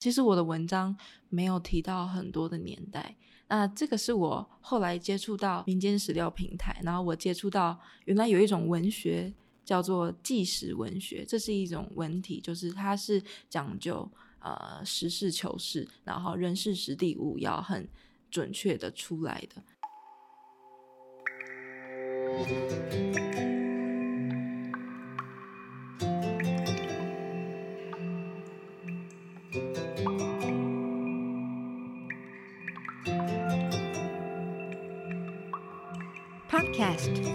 其实我的文章没有提到很多的年代，那这个是我后来接触到民间史料平台，然后我接触到原来有一种文学叫做纪实文学，这是一种文体，就是它是讲究呃实事求是，然后人事实地物要很准确的出来的。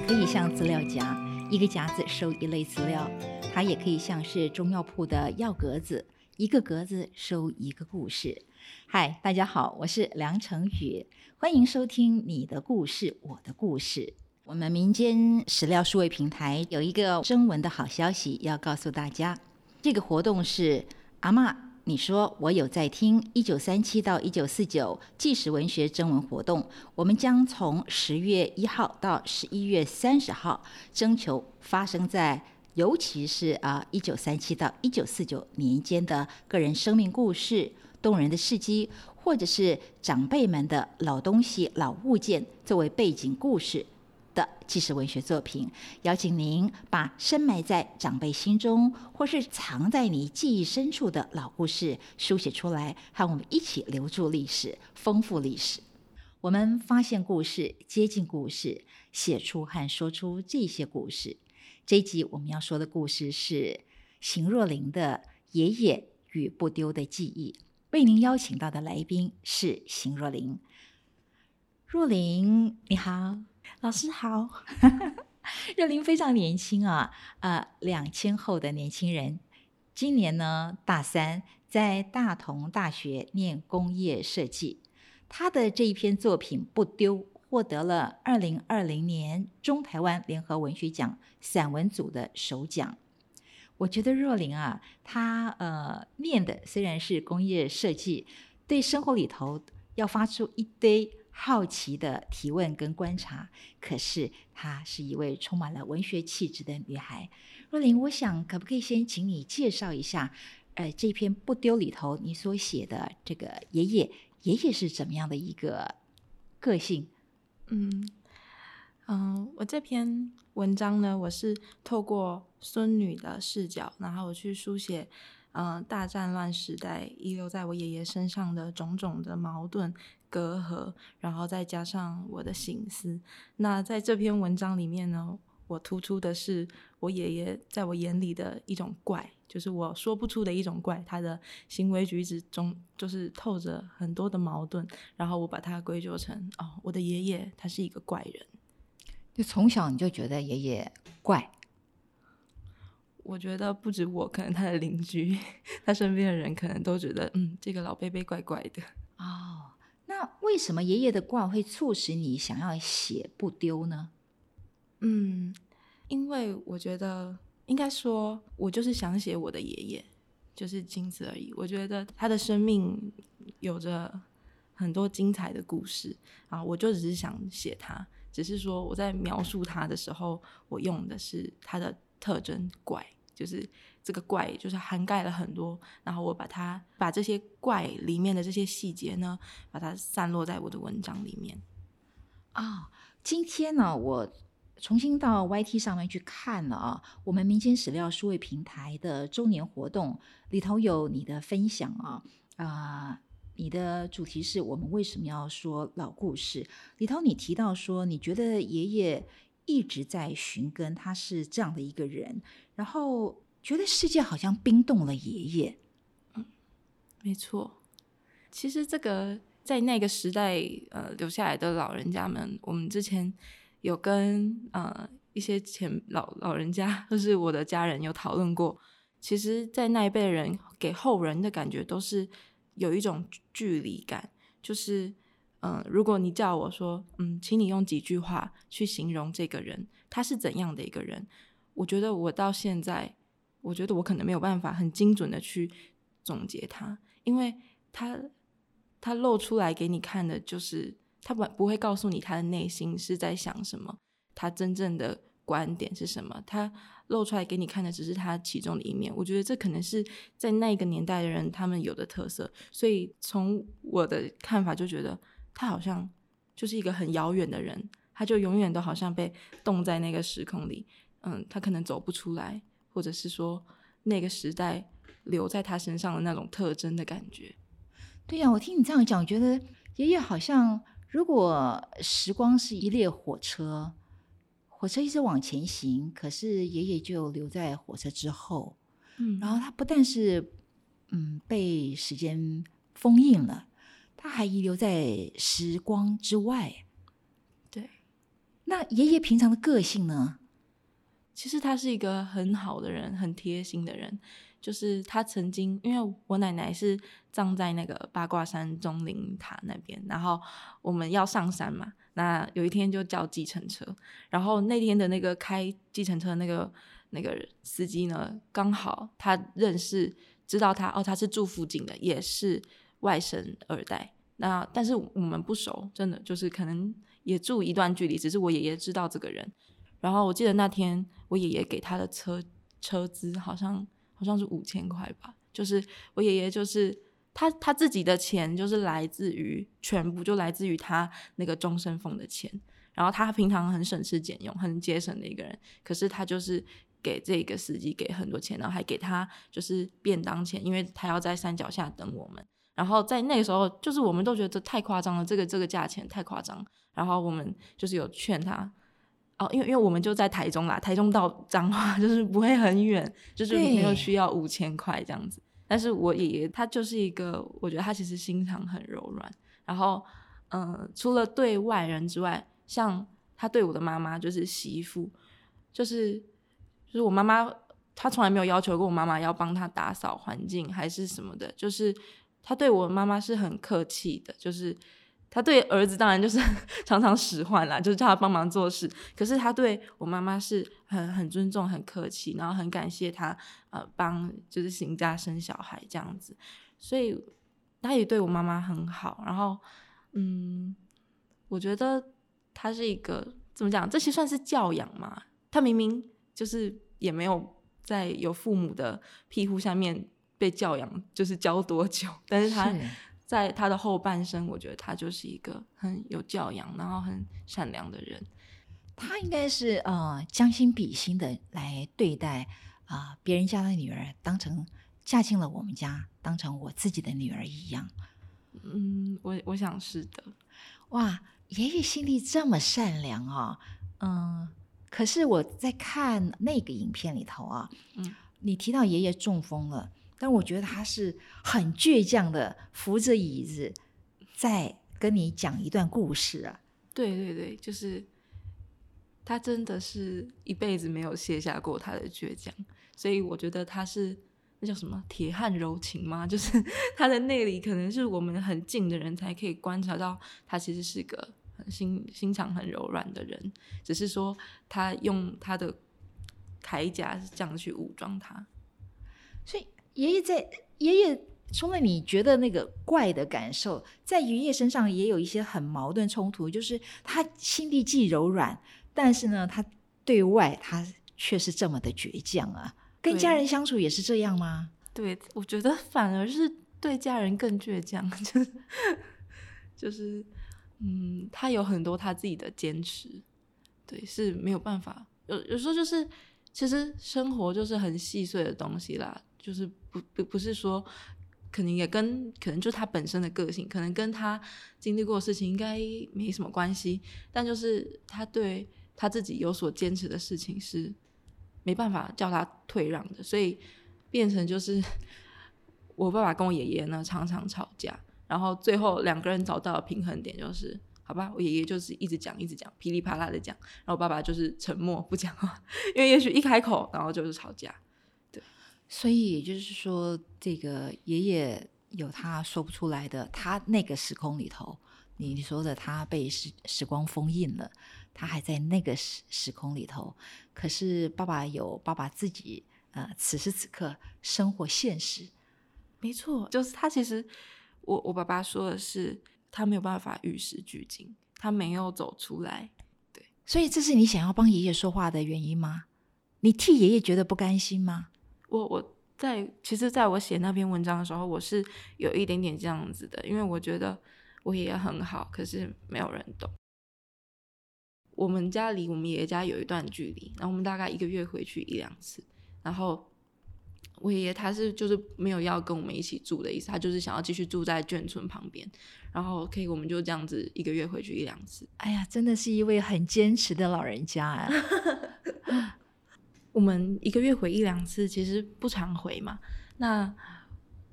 可以像资料夹，一个夹子收一类资料；它也可以像是中药铺的药格子，一个格子收一个故事。嗨，大家好，我是梁成宇，欢迎收听你的故事，我的故事。我们民间史料数位平台有一个征文的好消息要告诉大家，这个活动是阿妈。你说我有在听一九三七到一九四九纪实文学征文活动，我们将从十月一号到十一月三十号征求发生在尤其是啊一九三七到一九四九年间的个人生命故事、动人的事迹，或者是长辈们的老东西、老物件作为背景故事。的纪实文学作品，邀请您把深埋在长辈心中，或是藏在你记忆深处的老故事书写出来，和我们一起留住历史，丰富历史。我们发现故事，接近故事，写出和说出这些故事。这一集我们要说的故事是邢若琳的《爷爷与不丢的记忆》。为您邀请到的来宾是邢若琳。若琳，你好。老师好，若琳非常年轻啊，呃，两千后的年轻人，今年呢大三，在大同大学念工业设计。他的这一篇作品《不丢》获得了二零二零年中台湾联合文学奖散文组的首奖。我觉得若琳啊，他呃念的虽然是工业设计，对生活里头要发出一堆。好奇的提问跟观察，可是她是一位充满了文学气质的女孩。若琳，我想可不可以先请你介绍一下，呃，这篇不丢里头你所写的这个爷爷，爷爷是怎么样的一个个性？嗯嗯，我这篇文章呢，我是透过孙女的视角，然后我去书写。嗯，大战乱时代遗留在我爷爷身上的种种的矛盾隔阂，然后再加上我的心思。那在这篇文章里面呢，我突出的是我爷爷在我眼里的一种怪，就是我说不出的一种怪。他的行为举止中就是透着很多的矛盾，然后我把它归咎成哦，我的爷爷他是一个怪人。就从小你就觉得爷爷怪。我觉得不止我，可能他的邻居，他身边的人可能都觉得，嗯，这个老贝贝怪怪的。哦，那为什么爷爷的卦会促使你想要写不丢呢？嗯，因为我觉得应该说，我就是想写我的爷爷，就是仅此而已。我觉得他的生命有着很多精彩的故事啊，我就只是想写他，只是说我在描述他的时候，我用的是他的特征怪。就是这个怪，就是涵盖了很多，然后我把它把这些怪里面的这些细节呢，把它散落在我的文章里面。啊，今天呢，我重新到 YT 上面去看了啊，我们民间史料数位平台的周年活动里头有你的分享啊，啊，你的主题是我们为什么要说老故事？里头你提到说，你觉得爷爷。一直在寻根，他是这样的一个人，然后觉得世界好像冰冻了爷爷。嗯，没错。其实这个在那个时代，呃，留下来的老人家们，我们之前有跟呃一些前老老人家，就是我的家人有讨论过。其实，在那一辈人给后人的感觉，都是有一种距离感，就是。嗯，如果你叫我说，嗯，请你用几句话去形容这个人，他是怎样的一个人？我觉得我到现在，我觉得我可能没有办法很精准的去总结他，因为他他露出来给你看的，就是他不不会告诉你他的内心是在想什么，他真正的观点是什么，他露出来给你看的只是他其中的一面。我觉得这可能是在那个年代的人他们有的特色。所以从我的看法就觉得他好像就是一个很遥远的人，他就永远都好像被冻在那个时空里，嗯，他可能走不出来，或者是说那个时代留在他身上的那种特征的感觉。对呀，我听你这样讲，我觉得爷爷好像，如果时光是一列火车，火车一直往前行，可是爷爷就留在火车之后，嗯，然后他不但是嗯被时间封印了，他还遗留在时光之外。对，那爷爷平常的个性呢？其实他是一个很好的人，很贴心的人。就是他曾经，因为我奶奶是葬在那个八卦山钟灵塔那边，然后我们要上山嘛，那有一天就叫计程车，然后那天的那个开计程车那个那个司机呢，刚好他认识，知道他哦，他是住附近的，也是外甥二代，那但是我们不熟，真的就是可能也住一段距离，只是我爷爷知道这个人，然后我记得那天我爷爷给他的车车资好像。好像是五千块吧，就是我爷爷，就是他他自己的钱，就是来自于全部就来自于他那个终身俸的钱。然后他平常很省吃俭用、很节省的一个人，可是他就是给这个司机给很多钱，然后还给他就是便当钱，因为他要在山脚下等我们。然后在那个时候，就是我们都觉得这太夸张了，这个这个价钱太夸张。然后我们就是有劝他。哦，因为因为我们就在台中啦，台中到彰化就是不会很远，就是没有需要五千块这样子。但是我爷爷他就是一个，我觉得他其实心肠很柔软。然后，嗯，除了对外人之外，像他对我的妈妈就是媳妇，就是就是我妈妈，他从来没有要求过我妈妈要帮他打扫环境还是什么的，就是他对我妈妈是很客气的，就是。他对儿子当然就是 常常使唤啦，就是叫他帮忙做事。可是他对我妈妈是很很尊重、很客气，然后很感谢他呃帮就是行家生小孩这样子。所以他也对我妈妈很好。然后嗯，我觉得他是一个怎么讲？这些算是教养嘛？他明明就是也没有在有父母的庇护下面被教养，就是教多久，但是他。在他的后半生，我觉得他就是一个很有教养，然后很善良的人。他应该是呃将心比心的来对待啊别人家的女儿，当成嫁进了我们家，当成我自己的女儿一样。嗯，我我想是的。哇，爷爷心地这么善良啊！嗯，可是我在看那个影片里头啊，嗯，你提到爷爷中风了。但我觉得他是很倔强的，扶着椅子在跟你讲一段故事啊！对对对，就是他真的是一辈子没有卸下过他的倔强，所以我觉得他是那叫什么铁汉柔情吗？就是他的内里可能是我们很近的人才可以观察到，他其实是个心心肠很柔软的人，只是说他用他的铠甲是这样去武装他，所以。爷爷在爷爷，除了你觉得那个怪的感受，在爷爷身上也有一些很矛盾冲突，就是他心地既柔软，但是呢，他对外他却是这么的倔强啊。跟家人相处也是这样吗？对，我觉得反而是对家人更倔强，就是就是，嗯，他有很多他自己的坚持，对，是没有办法。有有时候就是，其实生活就是很细碎的东西啦。就是不不不是说，可能也跟可能就是他本身的个性，可能跟他经历过的事情应该没什么关系。但就是他对他自己有所坚持的事情是没办法叫他退让的，所以变成就是我爸爸跟我爷爷呢常常吵架，然后最后两个人找到平衡点，就是好吧，我爷爷就是一直讲一直讲噼里啪啦的讲，然后我爸爸就是沉默不讲话，因为也许一开口然后就是吵架。所以也就是说，这个爷爷有他说不出来的，他那个时空里头，你说的他被时时光封印了，他还在那个时时空里头。可是爸爸有爸爸自己，呃，此时此刻生活现实，没错，就是他其实，我我爸爸说的是，他没有办法与时俱进，他没有走出来。对，所以这是你想要帮爷爷说话的原因吗？你替爷爷觉得不甘心吗？我我在其实，在我写那篇文章的时候，我是有一点点这样子的，因为我觉得我爷爷很好，可是没有人懂。我们家离我们爷爷家有一段距离，然后我们大概一个月回去一两次，然后。我爷爷他是就是没有要跟我们一起住的意思，他就是想要继续住在眷村旁边，然后可以我们就这样子一个月回去一两次。哎呀，真的是一位很坚持的老人家啊！我们一个月回一两次，其实不常回嘛。那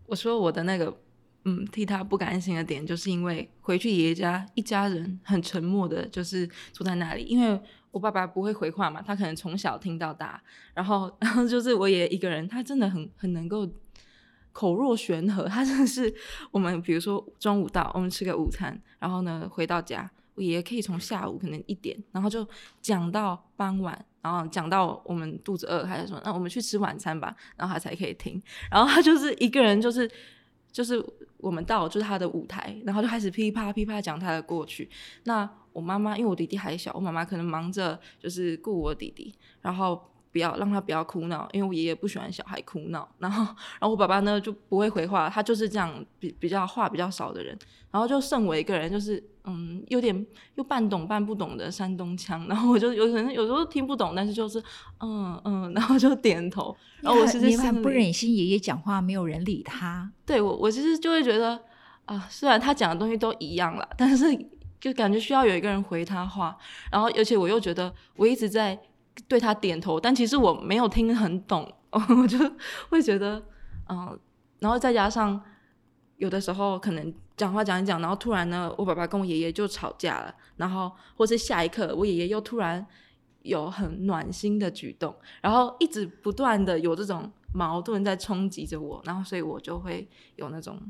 我说我的那个。嗯，替他不甘心的点，就是因为回去爷爷家，一家人很沉默的，就是坐在那里。因为我爸爸不会回话嘛，他可能从小听到大，然后，然后就是我爷爷一个人，他真的很很能够口若悬河。他真的是我们，比如说中午到，我们吃个午餐，然后呢回到家，我爷爷可以从下午可能一点，然后就讲到傍晚，然后讲到我们肚子饿，他就说那我们去吃晚餐吧，然后他才可以听。然后他就是一个人，就是就是。我们到就是他的舞台，然后就开始噼啪噼啪讲他的过去。那我妈妈因为我弟弟还小，我妈妈可能忙着就是顾我弟弟，然后不要让他不要哭闹，因为我爷爷不喜欢小孩哭闹。然后，然后我爸爸呢就不会回话，他就是这样比比较话比较少的人。然后就剩我一个人，就是嗯，有点又半懂半不懂的山东腔。然后我就有可能有时候听不懂，但是就是嗯嗯，然后就点头。然后我其实很不忍心爷爷讲话没有人理他。对我，我其实就会觉得啊，虽然他讲的东西都一样了，但是就感觉需要有一个人回他话。然后而且我又觉得我一直在对他点头，但其实我没有听很懂，我就会觉得嗯，然后再加上。有的时候可能讲话讲一讲，然后突然呢，我爸爸跟我爷爷就吵架了，然后或是下一刻我爷爷又突然有很暖心的举动，然后一直不断的有这种矛盾在冲击着我，然后所以我就会有那种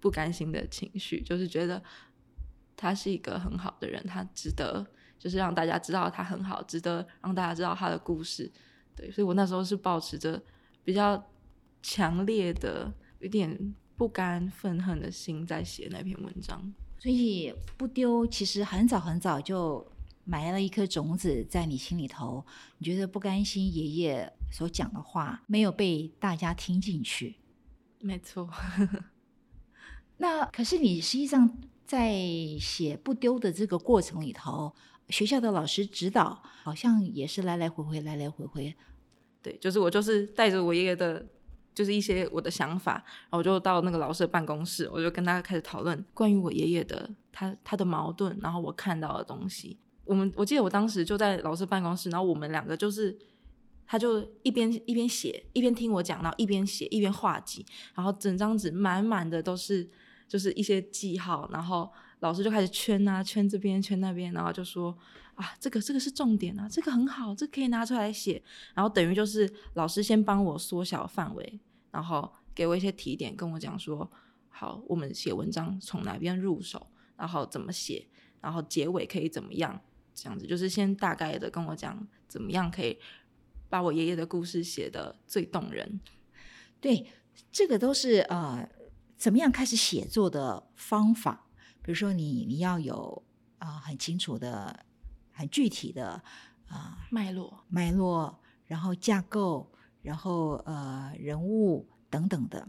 不甘心的情绪，就是觉得他是一个很好的人，他值得就是让大家知道他很好，值得让大家知道他的故事，对，所以我那时候是保持着比较强烈的有点。不甘愤恨的心在写那篇文章，所以不丢。其实很早很早就埋了一颗种子在你心里头。你觉得不甘心爷爷所讲的话没有被大家听进去？没错。那可是你实际上在写不丢的这个过程里头，学校的老师指导好像也是来来回回，来来回回。对，就是我就是带着我爷爷的。就是一些我的想法，然后我就到那个老师的办公室，我就跟他开始讨论关于我爷爷的他他的矛盾，然后我看到的东西。我们我记得我当时就在老师办公室，然后我们两个就是，他就一边一边写，一边听我讲，然后一边写一边画记，然后整张纸满满的都是就是一些记号，然后老师就开始圈啊圈这边圈那边，然后就说。啊，这个这个是重点啊，这个很好，这可以拿出来写。然后等于就是老师先帮我缩小范围，然后给我一些提点，跟我讲说，好，我们写文章从哪边入手，然后怎么写，然后结尾可以怎么样，这样子就是先大概的跟我讲怎么样可以把我爷爷的故事写的最动人。对，这个都是呃，怎么样开始写作的方法。比如说你你要有啊很清楚的。很具体的啊脉络，脉络，然后架构，然后呃人物等等的。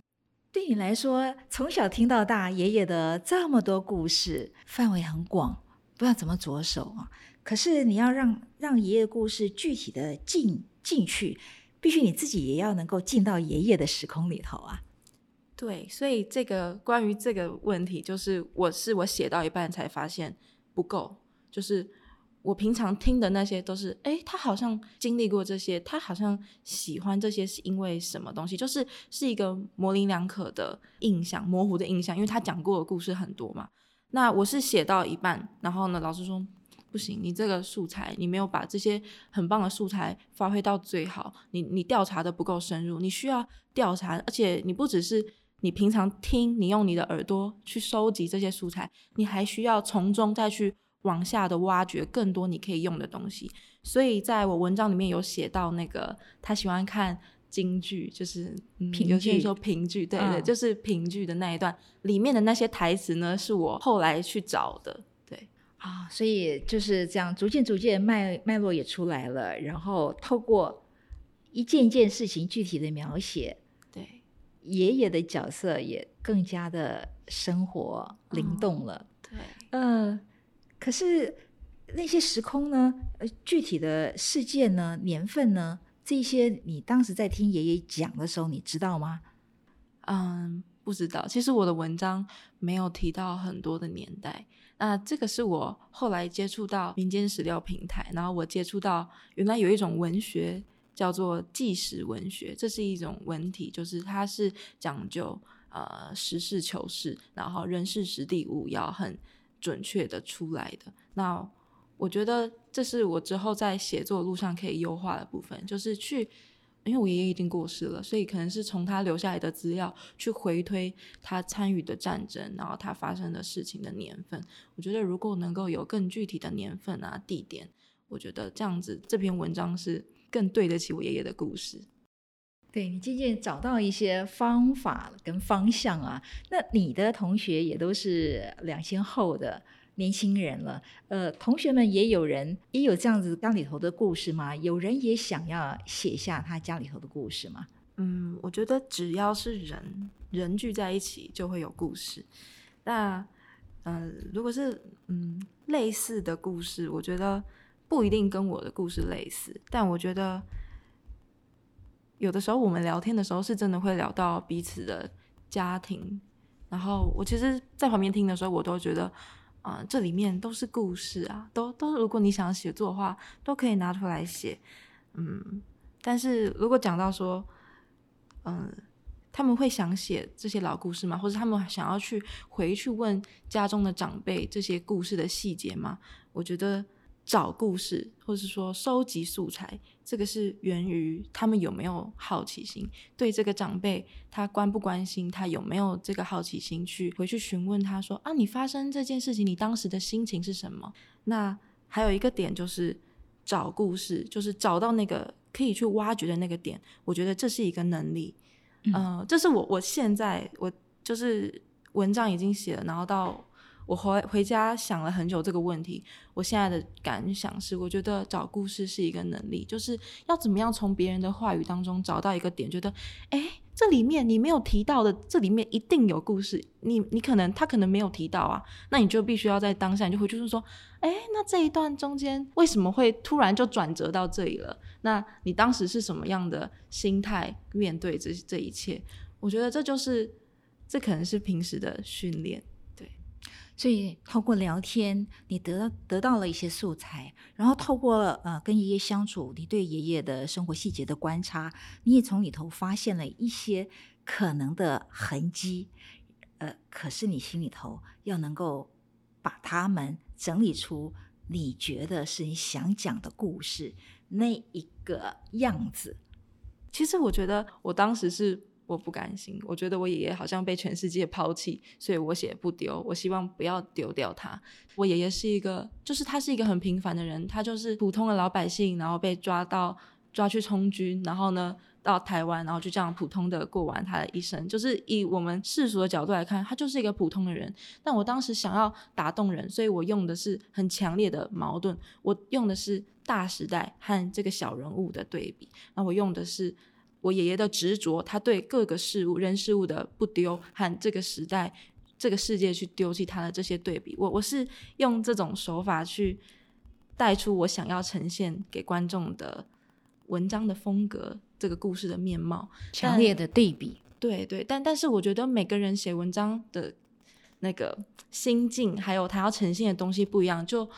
对你来说，从小听到大，爷爷的这么多故事，范围很广，不知道怎么着手啊。可是你要让让爷爷故事具体的进进去，必须你自己也要能够进到爷爷的时空里头啊。对，所以这个关于这个问题，就是我是我写到一半才发现不够，就是。我平常听的那些都是，哎，他好像经历过这些，他好像喜欢这些是因为什么东西？就是是一个模棱两可的印象，模糊的印象，因为他讲过的故事很多嘛。那我是写到一半，然后呢，老师说不行，你这个素材你没有把这些很棒的素材发挥到最好，你你调查的不够深入，你需要调查，而且你不只是你平常听，你用你的耳朵去收集这些素材，你还需要从中再去。往下的挖掘更多你可以用的东西，所以在我文章里面有写到那个他喜欢看京剧，就是评剧，说评剧，对对，就是评剧的那一段里面的那些台词呢，是我后来去找的，对。啊，所以就是这样，逐渐逐渐脉脉络也出来了，然后透过一件件事情具体的描写，对，爷爷的角色也更加的生活灵动了。对，呃，可是那些时空呢？呃，具体的事件呢？年份呢？这些你当时在听爷爷讲的时候，你知道吗？嗯，不知道。其实我的文章没有提到很多的年代。那这个是我后来接触到民间史料平台，然后我接触到原来有一种文学叫做纪实文学，这是一种文体，就是它是讲究呃实事求是，然后人事实地物要很准确的出来的。那我觉得这是我之后在写作路上可以优化的部分，就是去，因为我爷爷已经过世了，所以可能是从他留下来的资料去回推他参与的战争，然后他发生的事情的年份。我觉得如果能够有更具体的年份啊、地点，我觉得这样子这篇文章是更对得起我爷爷的故事。对你渐渐找到一些方法跟方向啊，那你的同学也都是两千后的。年轻人了，呃，同学们也有人也有这样子家里头的故事吗？有人也想要写下他家里头的故事吗？嗯，我觉得只要是人人聚在一起，就会有故事。那，嗯，如果是嗯类似的故事，我觉得不一定跟我的故事类似，但我觉得有的时候我们聊天的时候，是真的会聊到彼此的家庭。然后我其实，在旁边听的时候，我都觉得。啊，这里面都是故事啊，都都，如果你想写作的话，都可以拿出来写。嗯，但是如果讲到说，嗯，他们会想写这些老故事吗？或者他们想要去回去问家中的长辈这些故事的细节吗？我觉得。找故事，或者是说收集素材，这个是源于他们有没有好奇心，对这个长辈他关不关心，他有没有这个好奇心去回去询问他说啊，你发生这件事情，你当时的心情是什么？那还有一个点就是找故事，就是找到那个可以去挖掘的那个点，我觉得这是一个能力。嗯，这是我我现在我就是文章已经写了，然后到。我回回家想了很久这个问题，我现在的感想是，我觉得找故事是一个能力，就是要怎么样从别人的话语当中找到一个点，觉得，哎，这里面你没有提到的，这里面一定有故事，你你可能他可能没有提到啊，那你就必须要在当下你就回去说，哎，那这一段中间为什么会突然就转折到这里了？那你当时是什么样的心态面对这这一切？我觉得这就是，这可能是平时的训练。所以透过聊天，你得得到了一些素材，然后透过呃跟爷爷相处，你对爷爷的生活细节的观察，你也从里头发现了一些可能的痕迹，呃，可是你心里头要能够把它们整理出你觉得是你想讲的故事那一个样子。其实我觉得我当时是。我不甘心，我觉得我爷爷好像被全世界抛弃，所以我写不丢。我希望不要丢掉他。我爷爷是一个，就是他是一个很平凡的人，他就是普通的老百姓，然后被抓到抓去充军，然后呢到台湾，然后就这样普通的过完他的一生。就是以我们世俗的角度来看，他就是一个普通的人。但我当时想要打动人，所以我用的是很强烈的矛盾，我用的是大时代和这个小人物的对比，那我用的是。我爷爷的执着，他对各个事物、人事物的不丢，和这个时代、这个世界去丢弃他的这些对比，我我是用这种手法去带出我想要呈现给观众的文章的风格，这个故事的面貌，强烈的对比。对对，但但是我觉得每个人写文章的那个心境，还有他要呈现的东西不一样，就。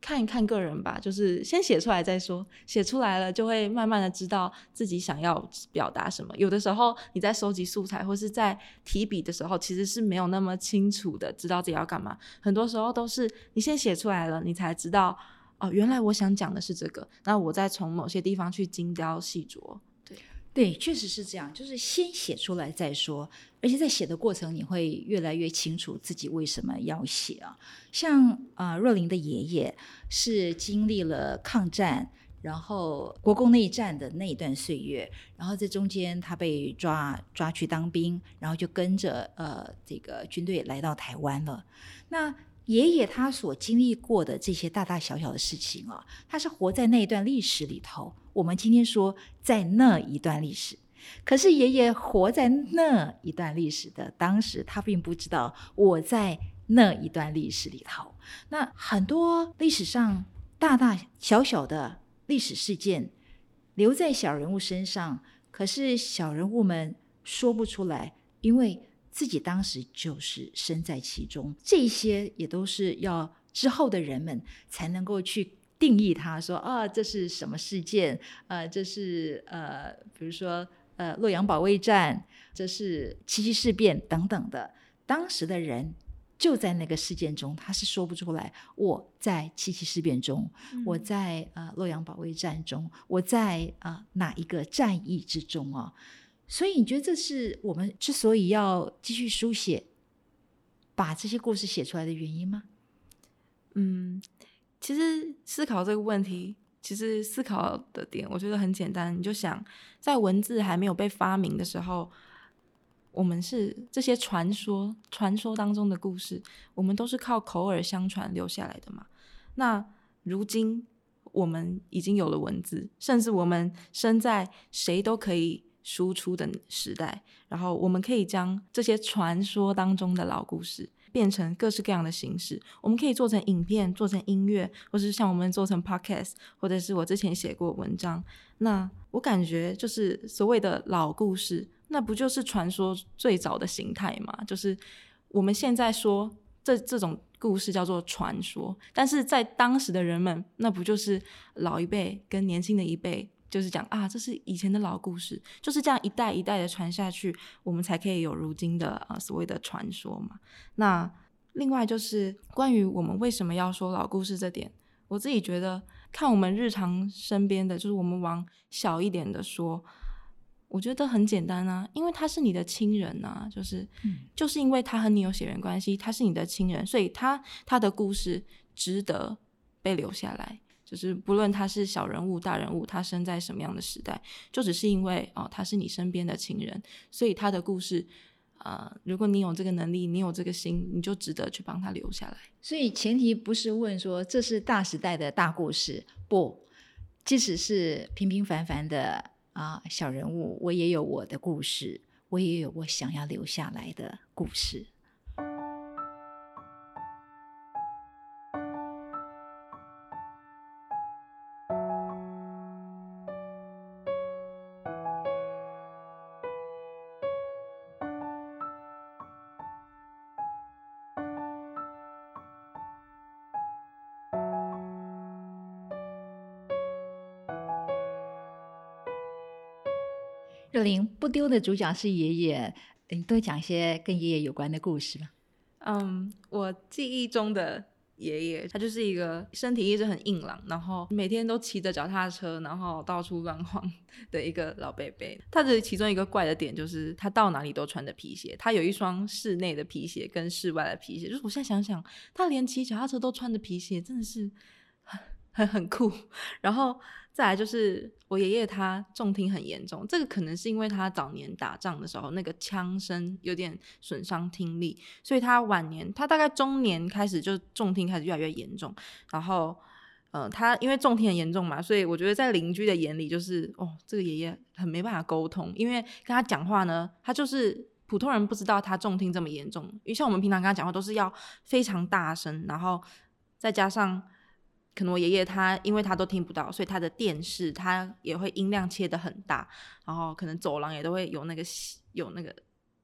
看一看个人吧，就是先写出来再说。写出来了，就会慢慢的知道自己想要表达什么。有的时候你在收集素材或是在提笔的时候，其实是没有那么清楚的知道自己要干嘛。很多时候都是你先写出来了，你才知道哦，原来我想讲的是这个。那我再从某些地方去精雕细琢。对对，确实是这样，就是先写出来再说，而且在写的过程，你会越来越清楚自己为什么要写啊。像啊，若琳的爷爷是经历了抗战，然后国共内战的那一段岁月，然后在中间他被抓抓去当兵，然后就跟着呃这个军队来到台湾了。那爷爷他所经历过的这些大大小小的事情啊，他是活在那一段历史里头。我们今天说在那一段历史，可是爷爷活在那一段历史的当时，他并不知道我在那一段历史里头。那很多历史上大大小小的历史事件留在小人物身上，可是小人物们说不出来，因为。自己当时就是身在其中，这些也都是要之后的人们才能够去定义它，说啊，这是什么事件？呃，这是呃，比如说呃，洛阳保卫战，这是七七事变等等的。当时的人就在那个事件中，他是说不出来。我在七七事变中，我在呃洛阳保卫战中，我在呃哪一个战役之中啊？所以你觉得这是我们之所以要继续书写，把这些故事写出来的原因吗？嗯，其实思考这个问题，其实思考的点我觉得很简单，你就想在文字还没有被发明的时候，我们是这些传说、传说当中的故事，我们都是靠口耳相传留下来的嘛。那如今我们已经有了文字，甚至我们身在谁都可以。输出的时代，然后我们可以将这些传说当中的老故事变成各式各样的形式。我们可以做成影片，做成音乐，或者是像我们做成 podcast，或者是我之前写过文章。那我感觉就是所谓的老故事，那不就是传说最早的形态吗？就是我们现在说这这种故事叫做传说，但是在当时的人们，那不就是老一辈跟年轻的一辈？就是讲啊，这是以前的老故事，就是这样一代一代的传下去，我们才可以有如今的呃所谓的传说嘛。那另外就是关于我们为什么要说老故事这点，我自己觉得看我们日常身边的，就是我们往小一点的说，我觉得很简单啊，因为他是你的亲人呐，就是就是因为他和你有血缘关系，他是你的亲人，所以他他的故事值得被留下来。就是不论他是小人物、大人物，他生在什么样的时代，就只是因为哦，他是你身边的亲人，所以他的故事，呃，如果你有这个能力，你有这个心，你就值得去帮他留下来。所以前提不是问说这是大时代的大故事，不，即使是平平凡凡的啊小人物，我也有我的故事，我也有我想要留下来的故事。若琳不丢的主角是爷爷，你多讲一些跟爷爷有关的故事吧。嗯，我记忆中的爷爷，他就是一个身体一直很硬朗，然后每天都骑着脚踏车，然后到处乱晃的一个老伯伯。他的其中一个怪的点就是，他到哪里都穿着皮鞋。他有一双室内的皮鞋跟室外的皮鞋，就是我现在想想，他连骑脚踏车都穿着皮鞋，真的是很很很酷。然后。再来就是我爷爷他重听很严重，这个可能是因为他早年打仗的时候那个枪声有点损伤听力，所以他晚年他大概中年开始就重听开始越来越严重。然后，呃，他因为重听很严重嘛，所以我觉得在邻居的眼里就是哦，这个爷爷很没办法沟通，因为跟他讲话呢，他就是普通人不知道他重听这么严重，因为像我们平常跟他讲话都是要非常大声，然后再加上。可能我爷爷他，因为他都听不到，所以他的电视他也会音量切的很大，然后可能走廊也都会有那个有那个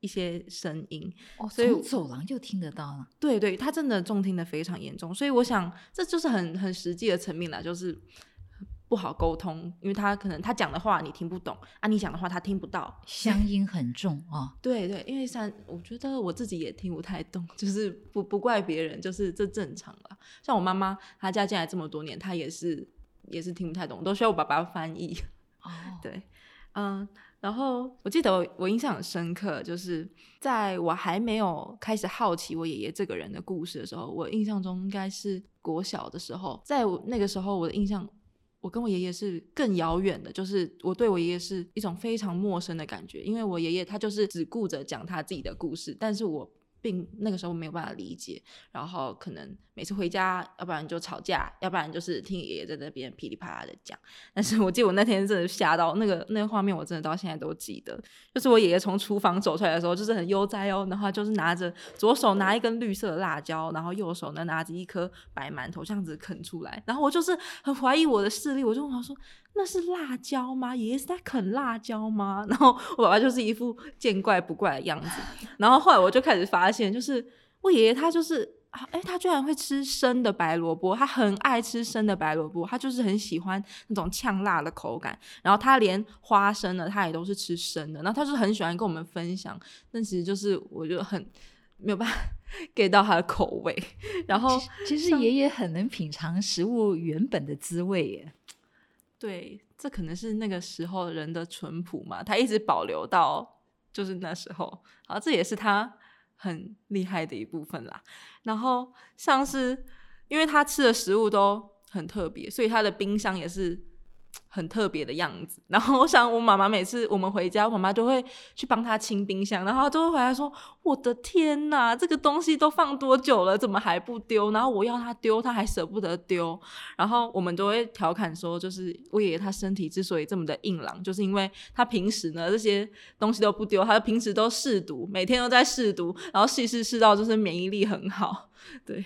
一些声音，哦，所以走廊就听得到了。对对，他真的重听的非常严重，所以我想这就是很很实际的层面了，就是。不好沟通，因为他可能他讲的话你听不懂啊，你讲的话他听不到，乡音很重啊。对对，因为像我觉得我自己也听不太懂，就是不不怪别人，就是这正常了。像我妈妈，她嫁进来这么多年，她也是也是听不太懂，都需要我爸爸翻译。哦，对，嗯，然后我记得我我印象很深刻，就是在我还没有开始好奇我爷爷这个人的故事的时候，我印象中应该是国小的时候，在我那个时候我的印象。我跟我爷爷是更遥远的，就是我对我爷爷是一种非常陌生的感觉，因为我爷爷他就是只顾着讲他自己的故事，但是我并那个时候没有办法理解，然后可能每次回家，要不然就吵架，要不然就是听爷爷在那边噼里啪啦的讲。但是我记得我那天真的吓到，那个那个画面我真的到现在都记得，就是我爷爷从厨房走出来的时候，就是很悠哉哦，然后就是拿着左手拿一根绿色的辣椒，然后右手呢拿着一颗白馒头这样子啃出来，然后我就是很怀疑我的视力，我就问他说。那是辣椒吗？爷爷是在啃辣椒吗？然后我爸爸就是一副见怪不怪的样子。然后后来我就开始发现，就是我爷爷他就是啊，哎，他居然会吃生的白萝卜，他很爱吃生的白萝卜，他就是很喜欢那种呛辣的口感。然后他连花生呢，他也都是吃生的。然后他就很喜欢跟我们分享，但其实就是我就很没有办法 get 到他的口味。然后其实爷爷很能品尝食物原本的滋味耶。对，这可能是那个时候人的淳朴嘛，他一直保留到就是那时候，啊，这也是他很厉害的一部分啦。然后像是因为他吃的食物都很特别，所以他的冰箱也是。很特别的样子，然后我想，我妈妈每次我们回家，我妈妈都会去帮他清冰箱，然后都会回来说：“我的天哪，这个东西都放多久了，怎么还不丢？”然后我要他丢，他还舍不得丢。然后我们都会调侃说，就是我爷爷他身体之所以这么的硬朗，就是因为他平时呢这些东西都不丢，他平时都试毒，每天都在试毒，然后试试试到就是免疫力很好。对，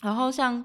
然后像。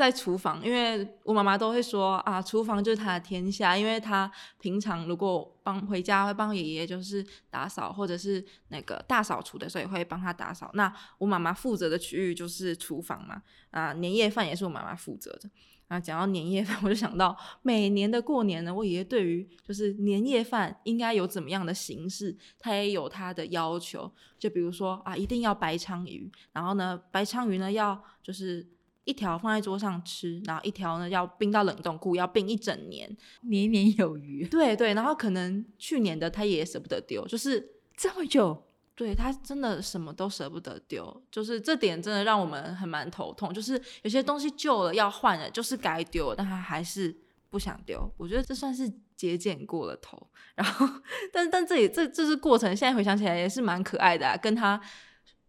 在厨房，因为我妈妈都会说啊，厨房就是她的天下，因为她平常如果帮回家会帮爷爷就是打扫，或者是那个大扫除的时候也会帮他打扫。那我妈妈负责的区域就是厨房嘛，啊，年夜饭也是我妈妈负责的。啊，讲到年夜饭，我就想到每年的过年呢，我爷爷对于就是年夜饭应该有怎么样的形式，他也有他的要求。就比如说啊，一定要白鲳鱼，然后呢，白鲳鱼呢要就是。一条放在桌上吃，然后一条呢要冰到冷冻库，要冰一整年，年年有余。对对，然后可能去年的他也舍不得丢，就是这么久，对他真的什么都舍不得丢，就是这点真的让我们很蛮头痛。就是有些东西旧了要换了，就是该丢，但他还是不想丢。我觉得这算是节俭过了头。然后，但但这也这这是过程，现在回想起来也是蛮可爱的，跟他。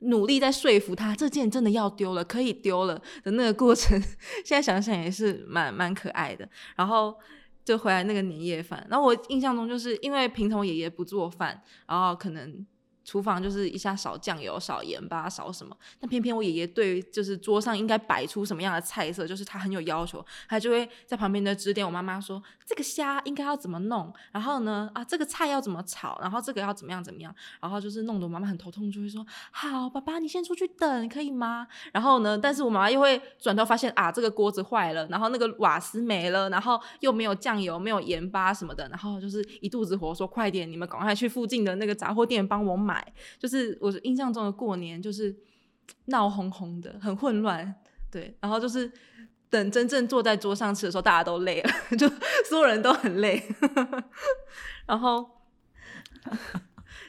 努力在说服他，这件真的要丢了，可以丢了的那个过程，现在想想也是蛮蛮可爱的。然后就回来那个年夜饭，然后我印象中就是因为平头爷爷不做饭，然后可能。厨房就是一下少酱油、少盐巴、少什么，但偏偏我爷爷对就是桌上应该摆出什么样的菜色，就是他很有要求，他就会在旁边的指点我妈妈说这个虾应该要怎么弄，然后呢？啊这个菜要怎么炒，然后这个要怎么样怎么样，然后就是弄得我妈妈很头痛，就会说好，爸爸你先出去等可以吗？然后呢，但是我妈妈又会转头发现啊这个锅子坏了，然后那个瓦斯没了，然后又没有酱油、没有盐巴什么的，然后就是一肚子火，说快点，你们赶快去附近的那个杂货店帮我买。买就是我印象中的过年，就是闹哄哄的，很混乱，对。然后就是等真正坐在桌上吃的时候，大家都累了，就所有人都很累。然后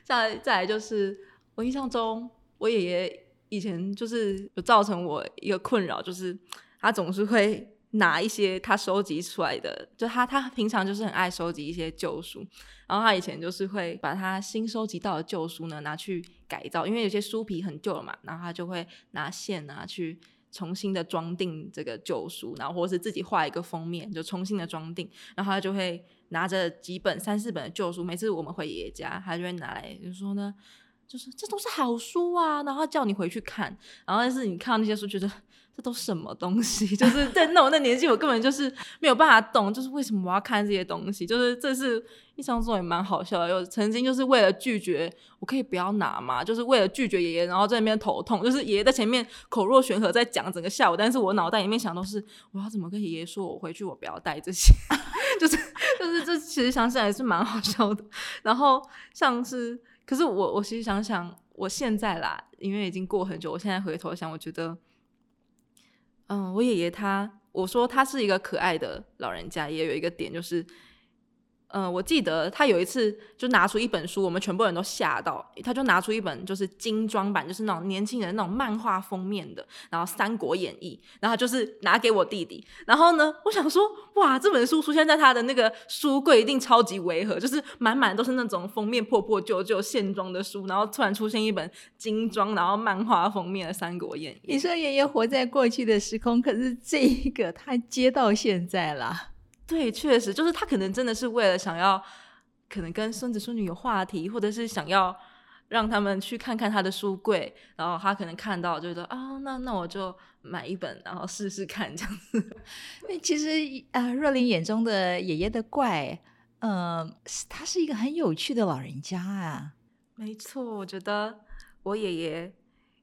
再再来就是我印象中，我爷爷以前就是有造成我一个困扰，就是他总是会。拿一些他收集出来的，就他他平常就是很爱收集一些旧书，然后他以前就是会把他新收集到的旧书呢拿去改造，因为有些书皮很旧了嘛，然后他就会拿线啊去重新的装订这个旧书，然后或是自己画一个封面就重新的装订，然后他就会拿着几本三四本的旧书，每次我们回爷爷家，他就会拿来就说呢，就是这都是好书啊，然后叫你回去看，然后但是你看到那些书觉得。这都什么东西？就是在那我那年纪，我根本就是没有办法懂，就是为什么我要看这些东西。就是这是印象中也蛮好笑的。有曾经就是为了拒绝，我可以不要拿嘛？就是为了拒绝爷爷，然后在那边头痛。就是爷爷在前面口若悬河在讲整个下午，但是我脑袋里面想都是我要怎么跟爷爷说，我回去我不要带这些。就是就是这其实想起来是蛮好笑的。然后像是，可是我我其实想想，我现在啦，因为已经过很久，我现在回头想，我觉得。嗯，我爷爷他，我说他是一个可爱的老人家，也有一个点就是，嗯，我记得他有一次就拿出一本书，我们全部人都吓到。他就拿出一本就是精装版，就是那种年轻人那种漫画封面的，然后《三国演义》，然后就是拿给我弟弟。然后呢，我想说，哇，这本书出现在他的那个书柜一定超级违和，就是满满都是那种封面破破旧旧线装的书，然后突然出现一本精装然后漫画封面的《三国演义》。你说爷爷活在过去的时空，可是这一个他接到现在了。对，确实就是他可能真的是为了想要，可能跟孙子孙女有话题，或者是想要让他们去看看他的书柜，然后他可能看到就，觉得啊，那那我就买一本，然后试试看这样子。其实啊，若琳眼中的爷爷的怪，嗯，他是一个很有趣的老人家啊。没错，我觉得我爷爷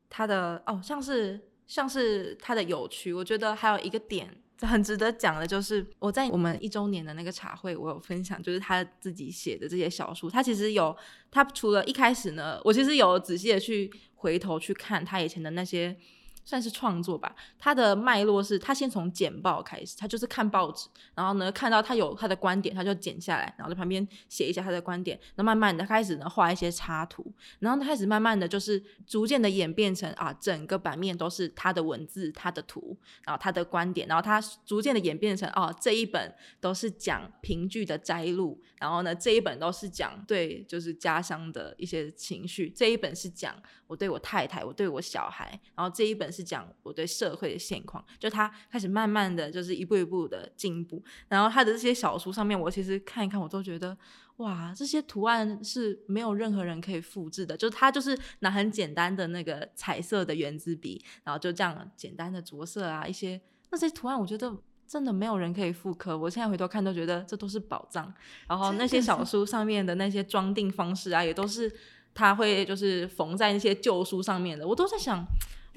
他的哦，像是像是他的有趣，我觉得还有一个点。很值得讲的就是，我在我们一周年的那个茶会，我有分享，就是他自己写的这些小说。他其实有，他除了一开始呢，我其实有仔细的去回头去看他以前的那些。算是创作吧。他的脉络是他先从简报开始，他就是看报纸，然后呢看到他有他的观点，他就剪下来，然后在旁边写一下他的观点。那慢慢的开始呢画一些插图，然后他开始慢慢的就是逐渐的演变成啊整个版面都是他的文字、他的图，然后他的观点，然后他逐渐的演变成哦这一本都是讲评剧的摘录，然后呢这一本都是讲对就是家乡的一些情绪，这一本是讲我对我太太，我对我小孩，然后这一本是。是讲我对社会的现况，就他开始慢慢的就是一步一步的进步，然后他的这些小书上面，我其实看一看，我都觉得哇，这些图案是没有任何人可以复制的，就是他就是拿很简单的那个彩色的圆珠笔，然后就这样简单的着色啊，一些那些图案，我觉得真的没有人可以复刻。我现在回头看都觉得这都是宝藏。然后那些小书上面的那些装订方式啊，也都是他会就是缝在那些旧书上面的，我都在想。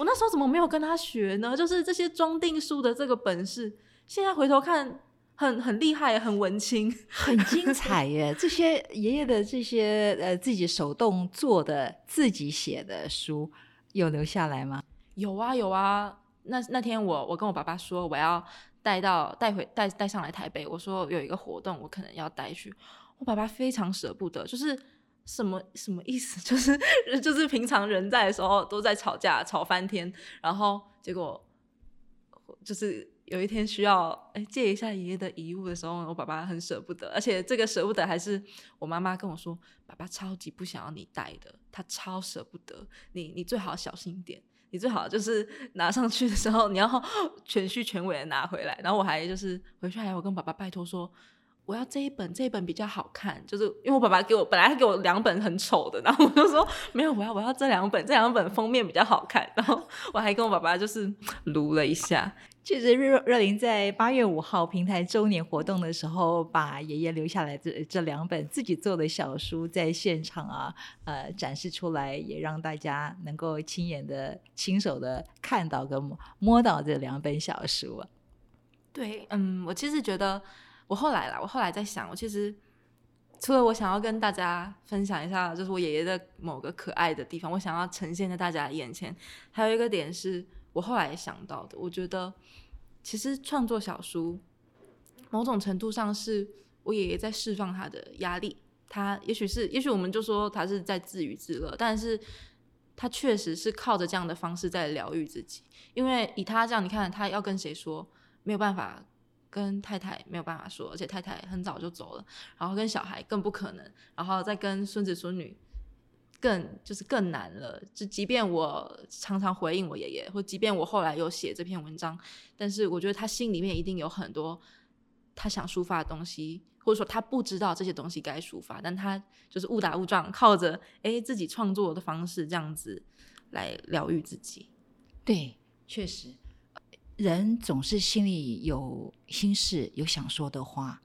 我那时候怎么没有跟他学呢？就是这些装订书的这个本事，现在回头看很很厉害，很文青，很精彩耶！这些爷爷的这些呃自己手动做的、自己写的书，有留下来吗？有啊有啊。那那天我我跟我爸爸说我要带到带回带带上来台北，我说有一个活动我可能要带去，我爸爸非常舍不得，就是。什么什么意思？就是就是平常人在的时候都在吵架，吵翻天，然后结果就是有一天需要哎借一下爷爷的遗物的时候，我爸爸很舍不得，而且这个舍不得还是我妈妈跟我说，爸爸超级不想要你带的，他超舍不得你，你最好小心点，你最好就是拿上去的时候你要 全虚全伪的拿回来，然后我还就是回去还我跟爸爸拜托说。我要这一本，这一本比较好看，就是因为我爸爸给我本来他给我两本很丑的，然后我就说没有，我要我要这两本，这两本封面比较好看，然后我还跟我爸爸就是撸了一下。其实热热琳在八月五号平台周年活动的时候，把爷爷留下来这这两本自己做的小书在现场啊，呃展示出来，也让大家能够亲眼的、亲手的看到跟摸到这两本小书啊。对，嗯，我其实觉得。我后来啦，我后来在想，我其实除了我想要跟大家分享一下，就是我爷爷的某个可爱的地方，我想要呈现在大家眼前，还有一个点是我后来想到的。我觉得其实创作小书，某种程度上是我爷爷在释放他的压力，他也许是，也许我们就说他是在自娱自乐，但是他确实是靠着这样的方式在疗愈自己，因为以他这样，你看他要跟谁说，没有办法。跟太太没有办法说，而且太太很早就走了，然后跟小孩更不可能，然后再跟孙子孙女更就是更难了。就即便我常常回应我爷爷，或即便我后来有写这篇文章，但是我觉得他心里面一定有很多他想抒发的东西，或者说他不知道这些东西该抒发，但他就是误打误撞，靠着哎自己创作的方式这样子来疗愈自己。对，确实。人总是心里有心事，有想说的话，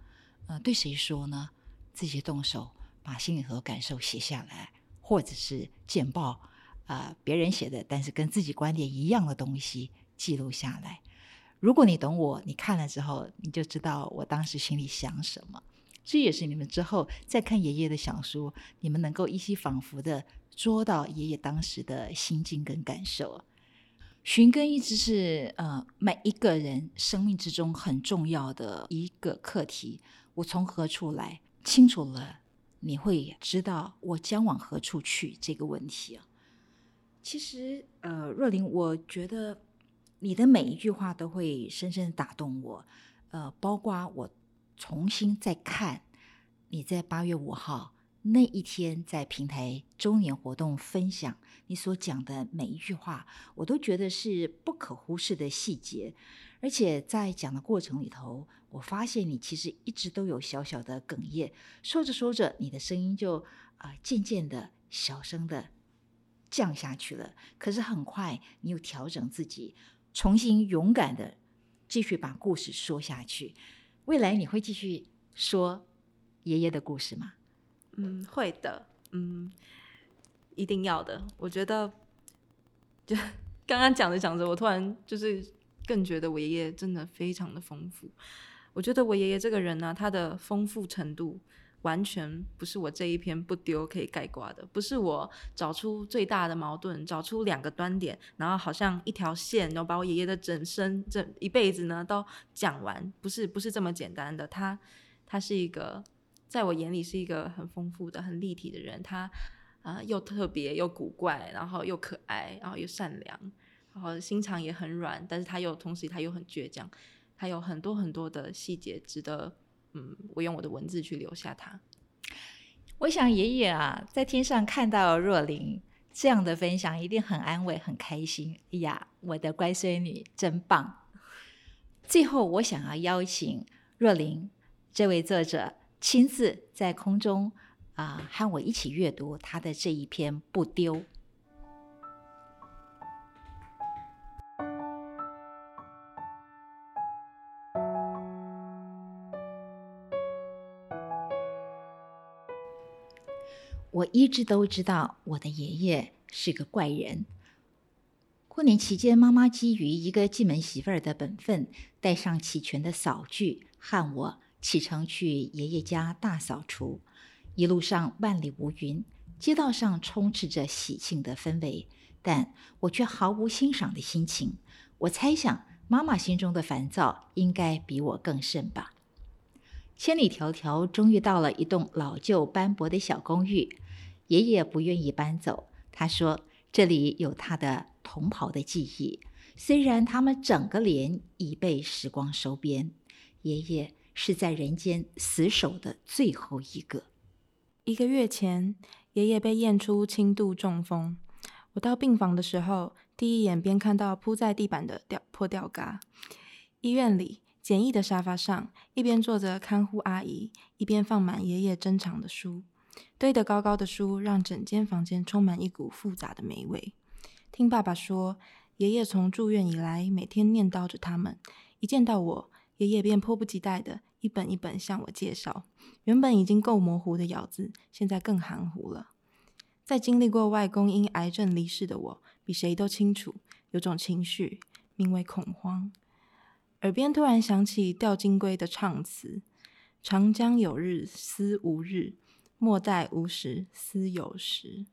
呃，对谁说呢？自己动手把心里和感受写下来，或者是简报啊，别人写的，但是跟自己观点一样的东西记录下来。如果你懂我，你看了之后，你就知道我当时心里想什么。这也是你们之后再看爷爷的小说，你们能够依稀仿佛的捉到爷爷当时的心境跟感受。寻根一直是呃每一个人生命之中很重要的一个课题。我从何处来？清楚了，你会知道我将往何处去这个问题啊。其实，呃，若琳，我觉得你的每一句话都会深深打动我，呃，包括我重新再看你在八月五号。那一天在平台周年活动分享你所讲的每一句话，我都觉得是不可忽视的细节。而且在讲的过程里头，我发现你其实一直都有小小的哽咽，说着说着，你的声音就啊渐渐的小声的降下去了。可是很快你又调整自己，重新勇敢的继续把故事说下去。未来你会继续说爷爷的故事吗？嗯，会的，嗯，一定要的。我觉得，就刚刚讲着讲着，我突然就是更觉得我爷爷真的非常的丰富。我觉得我爷爷这个人呢，他的丰富程度完全不是我这一篇不丢可以概括的。不是我找出最大的矛盾，找出两个端点，然后好像一条线，然后把我爷爷的整生这一辈子呢都讲完。不是，不是这么简单的。他，他是一个。在我眼里是一个很丰富的、很立体的人。他，啊，又特别又古怪，然后又可爱，然后又善良，然后心肠也很软。但是他又同时他又很倔强，他有很多很多的细节值得，嗯，我用我的文字去留下他。我想爷爷啊，在天上看到若琳这样的分享，一定很安慰、很开心。哎呀，我的乖孙女真棒！最后，我想要邀请若琳这位作者。亲自在空中啊，和我一起阅读他的这一篇《不丢》。我一直都知道我的爷爷是个怪人。过年期间，妈妈基于一个进门媳妇儿的本分，带上齐全的扫具，和我。启程去爷爷家大扫除，一路上万里无云，街道上充斥着喜庆的氛围，但我却毫无欣赏的心情。我猜想，妈妈心中的烦躁应该比我更甚吧。千里迢迢，终于到了一栋老旧斑驳的小公寓。爷爷不愿意搬走，他说：“这里有他的同袍的记忆，虽然他们整个连已被时光收编。”爷爷。是在人间死守的最后一个。一个月前，爷爷被验出轻度中风。我到病房的时候，第一眼便看到铺在地板的吊破吊嘎。医院里简易的沙发上，一边坐着看护阿姨，一边放满爷爷珍藏的书，堆得高高的书让整间房间充满一股复杂的霉味。听爸爸说，爷爷从住院以来，每天念叨着他们，一见到我，爷爷便迫不及待的。一本一本向我介绍，原本已经够模糊的咬字，现在更含糊了。在经历过外公因癌症离世的我，比谁都清楚，有种情绪名为恐慌。耳边突然响起吊金龟的唱词：“长江有日思无日，莫待无时思有时。”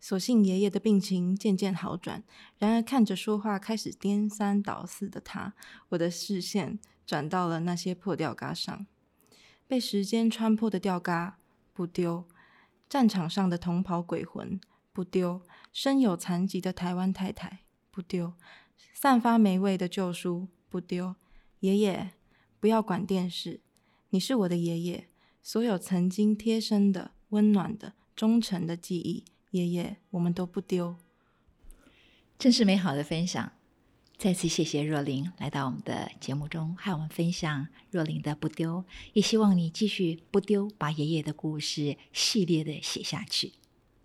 所幸爷爷的病情渐渐好转，然而看着说话开始颠三倒四的他，我的视线。转到了那些破吊嘎上，被时间穿破的吊嘎不丢，战场上的同袍鬼魂不丢，身有残疾的台湾太太不丢，散发霉味的旧书不丢。爷爷，不要管电视，你是我的爷爷，所有曾经贴身的、温暖的、忠诚的记忆，爷爷，我们都不丢。真是美好的分享。再次谢谢若琳来到我们的节目中，和我们分享若琳的不丢，也希望你继续不丢，把爷爷的故事系列的写下去。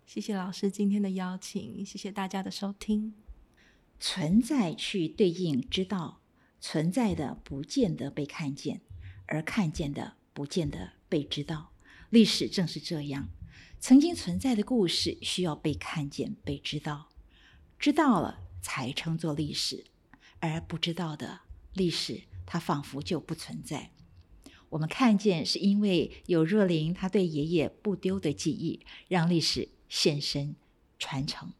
谢谢老师今天的邀请，谢谢大家的收听。存在去对应知道，存在的不见得被看见，而看见的不见得被知道。历史正是这样，曾经存在的故事需要被看见、被知道，知道了才称作历史。而不知道的历史，它仿佛就不存在。我们看见，是因为有若琳他对爷爷不丢的记忆，让历史现身传承。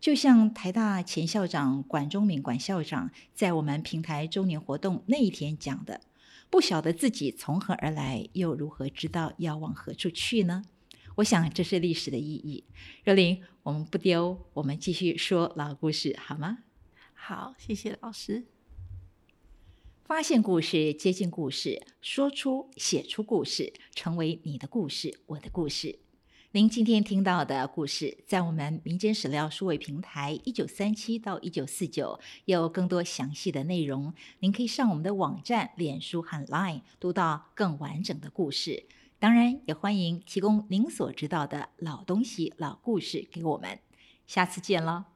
就像台大前校长管中敏管校长在我们平台周年活动那一天讲的：“不晓得自己从何而来，又如何知道要往何处去呢？我想这是历史的意义。若琳，我们不丢，我们继续说老故事好吗？好，谢谢老师。发现故事，接近故事，说出、写出故事，成为你的故事，我的故事。您今天听到的故事，在我们民间史料数位平台一九三七到一九四九有更多详细的内容。您可以上我们的网站、脸书和 Line 读到更完整的故事。当然，也欢迎提供您所知道的老东西、老故事给我们。下次见了。